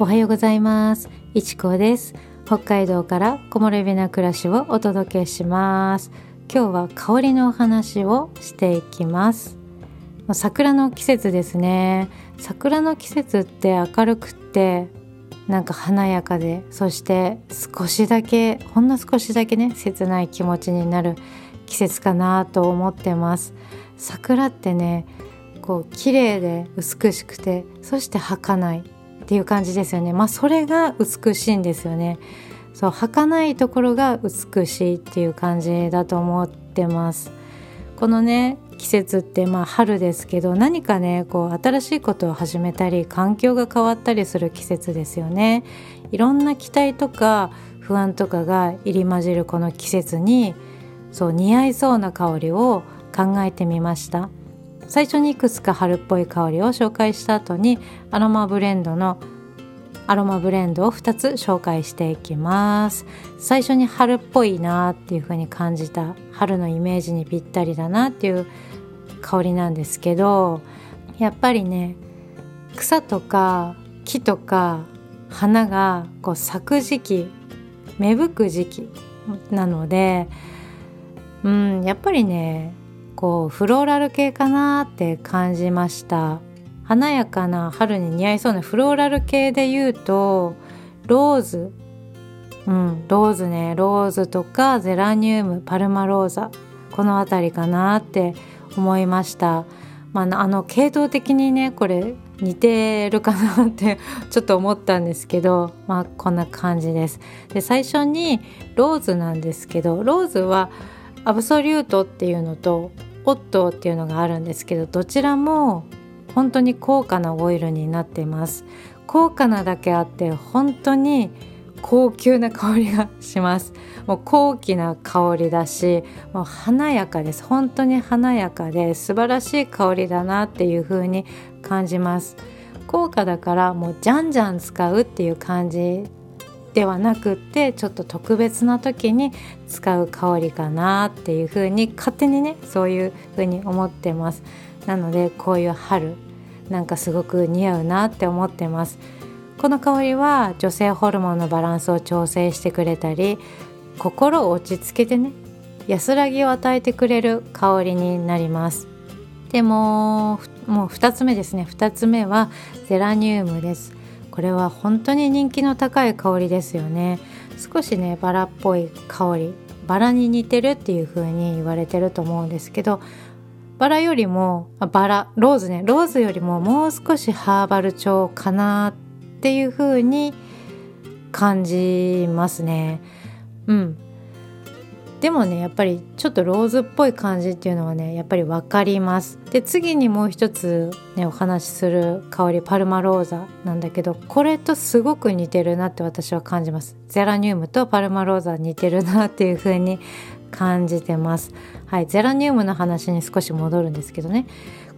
おはようございます。いちこです。北海道から木漏れ日な暮らしをお届けします。今日は香りのお話をしていきます。桜の季節ですね。桜の季節って明るくってなんか華やかでそして少しだけほんの少しだけね切ない気持ちになる季節かなと思ってます。桜ってねこう綺麗で美しくてそして儚い。っていう感じですよね。まあそれが美しいんですよね。そう儚いところが美しいっていう感じだと思ってます。このね季節ってまあ春ですけど何かねこう新しいことを始めたり環境が変わったりする季節ですよね。いろんな期待とか不安とかが入り混じるこの季節にそう似合いそうな香りを考えてみました。最初にいくつか春っぽい香りを紹介した後にアロマブレンドのアロマブレンドを2つ紹介していきます。最初に春っぽいなっていう風に感じた春のイメージにぴったりだなっていう香りなんですけどやっぱりね草とか木とか花がこう咲く時期芽吹く時期なのでうんやっぱりねこうフローラル系かなって感じました。華やかな春に似合いそうなフローラル系で言うとローズ。うんローズね。ローズとかゼラニウムパルマローザ。この辺りかなって思いました。まあ、あの系統的にねこれ似てるかなって ちょっと思ったんですけどまあこんな感じです。で最初にローズなんですけどローズはアブソリュートっていうのとオットーっていうのがあるんですけどどちらも本当に高価なオイルになっています。高価なだけあって本当に高級な香りがします。もう高貴な香りだしもう華やかです。本当に華やかで素晴らしい香りだなっていう風に感じます。高価だからもうじゃんじゃん使うっていう感じではなくってちょっと特別な時に使う香りかなっていう風に勝手にねそういう風に思ってます。なのでこういう春なんかすごく似合うなって思ってます。この香りは女性ホルモンのバランスを調整してくれたり心を落ち着けてね安らぎを与えてくれる香りになります。でももう2つ目ですね。2つ目はゼラニウムです。これは本当に人気の高い香りですよね。少しねバラっぽい香りバラに似てるっていう風に言われてると思うんですけどバラよりもバラローズね。ローズよりももう少しハーバル調かなっていう風に感じますね。うん。でもねやっぱりちょっとローズっぽい感じっていうのはねやっぱり分かります。で次にもう一つねお話しする香りパルマローザなんだけどこれとすごく似てるなって私は感じます。ゼラニウムとパルマローザ似てるなっていう風に感じてます。はいゼラニウムの話に少し戻るんですけどね。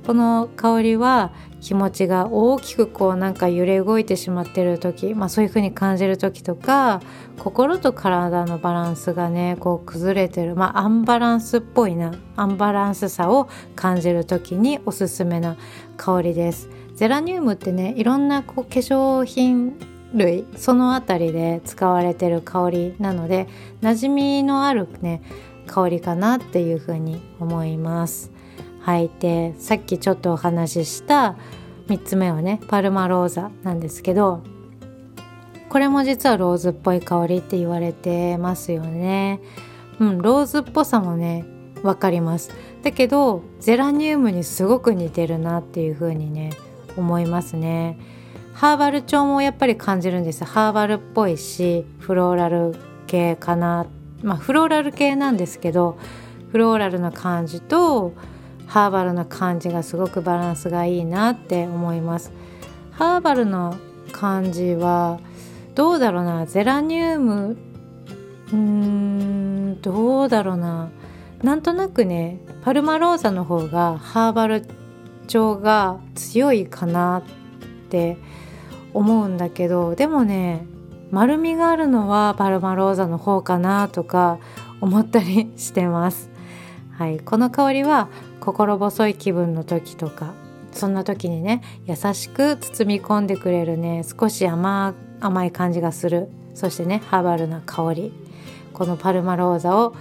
この香りは気持ちが大きくこうなんか揺れ動いてしまってる時、まあ、そういう風に感じる時とか心と体のバランスがねこう崩れてる、まあ、アンバランスっぽいなアンバランスさを感じる時におすすめな香りです。ゼラニウムってねいろんなこう化粧品類その辺りで使われてる香りなので馴染みのあるね香りかなっていうふうに思います。履いてさっきちょっとお話しした3つ目はねパルマローザなんですけどこれも実はローズっぽい香りって言われてますよね。うん、ローズっぽさもね分かります。だけどゼラニウムにすごく似てるなっていう風にね思いますね。ハーバル調もやっぱり感じるんです。ハーバルっぽいしフローラル系かな。まあフローラル系なんですけどフローラルな感じとハーバルな感じがすごくバランスがいいなって思います。ハーバルの感じはどうだろうな。ゼラニウムうーんどうだろうな。なんとなくねパルマローザの方がハーバル調が強いかなって思うんだけどでもね丸みがあるのはパルマローザの方かなとか思ったりしてます。はい、この香りは心細い気分の時とかそんな時にね優しく包み込んでくれるね少し甘い感じがする。そしてねハーバルな香り。このパルマローザを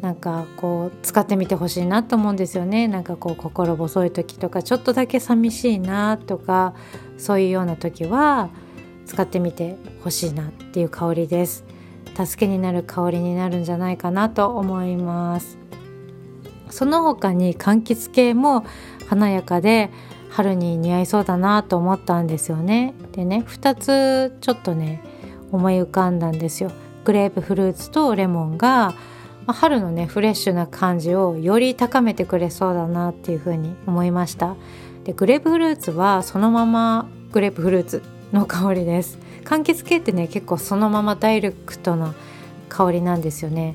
なんかこう使ってみてほしいなと思うんですよね。なんかこう心細い時とかちょっとだけ寂しいなとかそういうような時は使ってみてほしいなっていう香りです。助けになる香りになるんじゃないかなと思います。その他に柑橘系も華やかで春に似合いそうだなと思ったんですよね。でね2つちょっとね思い浮かんだんですよ。グレープフルーツとレモンがま春のねフレッシュな感じをより高めてくれそうだなっていうふうに思いました。でグレープフルーツはそのままグレープフルーツの香りです。柑橘系ってね結構そのままダイレクトな香りなんですよね。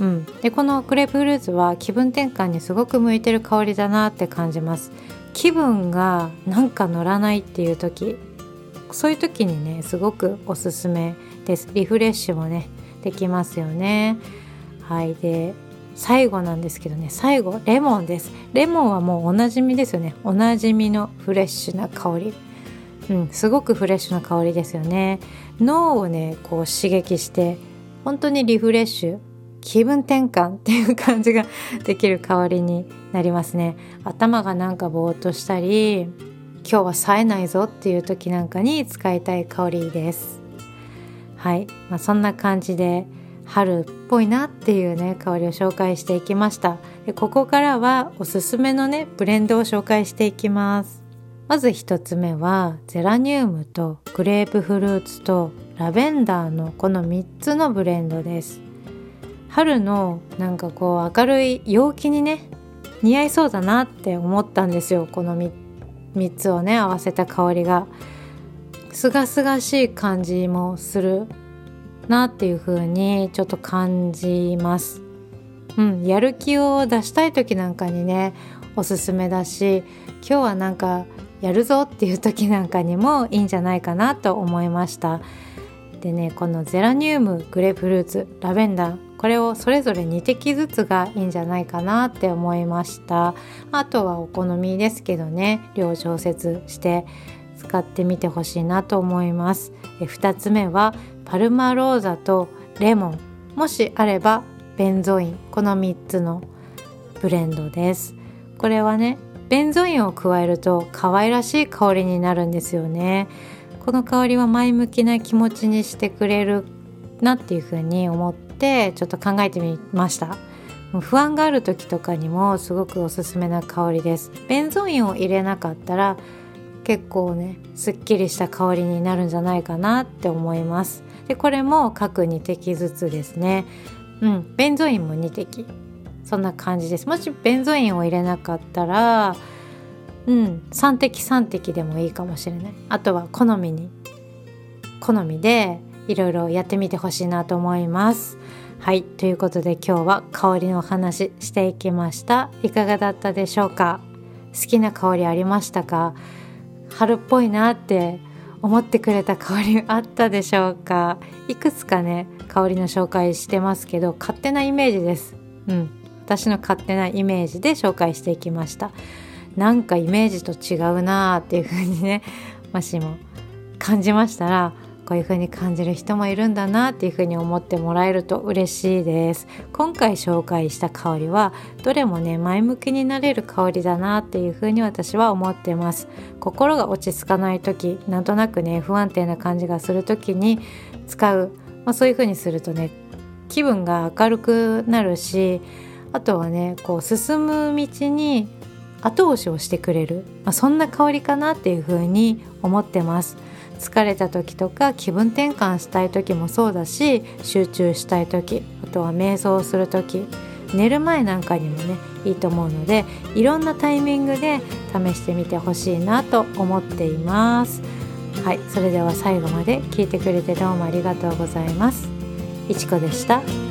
うん、でこのグレープフルーツは気分転換にすごく向いてる香りだなって感じます。気分がなんか乗らないっていう時そういう時にねすごくおすすめです。リフレッシュもねできますよね。はい。で最後なんですけどね最後レモンです。レモンはもうおなじみですよね。おなじみのフレッシュな香り。うんすごくフレッシュな香りですよね。脳をねこう刺激して本当にリフレッシュ気分転換っていう感じができる香りになりますね。頭がなんかぼーっとしたり今日は冴えないぞっていう時なんかに使いたい香りです。はい、まあ、そんな感じで春っぽいなっていうね香りを紹介していきました。でここからはおすすめのねブレンドを紹介していきます。まず1つ目はゼラニウムとグレープフルーツとラベンダーのこの3つのブレンドです。春のなんかこう明るい陽気にね似合いそうだなって思ったんですよ。この 3, 3つをね合わせた香りが。すがすがしい感じもするなっていう風にちょっと感じます。うんやる気を出したい時なんかにねおすすめだし今日はなんかやるぞっていう時なんかにもいいんじゃないかなと思いました。でねこのゼラニウムグレープフルーツラベンダーこれをそれぞれ2滴ずつがいいんじゃないかなって思いました。あとはお好みですけどね量調節して使ってみてほしいなと思います。え2つ目はパルマローザとレモン。もしあればベンゾイン。この3つのブレンドです。これはねベンゾインを加えると可愛らしい香りになるんですよね。この香りは前向きな気持ちにしてくれるなっていうふうに思ってちょっと考えてみました。不安がある時とかにもすごくおすすめな香りです。ベンゾインを入れなかったら結構ねすっきりした香りになるんじゃないかなって思います。でこれも各2滴ずつですね。うんベンゾインも2滴。そんな感じです。もしベンゾインを入れなかったらうん。3滴3滴でもいいかもしれない。あとは好みに。好みでいろいろやってみてほしいなと思います。はい。ということで今日は香りのお話していきました。いかがだったでしょうか？好きな香りありましたか？春っぽいなって思ってくれた香りあったでしょうか？いくつかね香りの紹介してますけど勝手なイメージです。うん。私の勝手なイメージで紹介していきました。なんかイメージと違うなーっていう風にね もしも感じましたらこういう風に感じる人もいるんだなっていう風に思ってもらえると嬉しいです。今回紹介した香りはどれもね前向きになれる香りだなっていう風に私は思ってます。心が落ち着かない時なんとなくね不安定な感じがする時に使う、まあ、そういう風にするとね気分が明るくなるしあとはねこう進む道に後押しをしてくれる、まあ、そんな香りかなっていう風に思ってます。疲れた時とか気分転換したい時もそうだし集中したい時あとは瞑想する時寝る前なんかにもねいいと思うのでいろんなタイミングで試してみてほしいなと思っています。はいそれでは最後まで聞いてくれてどうもありがとうございます。いちこでした。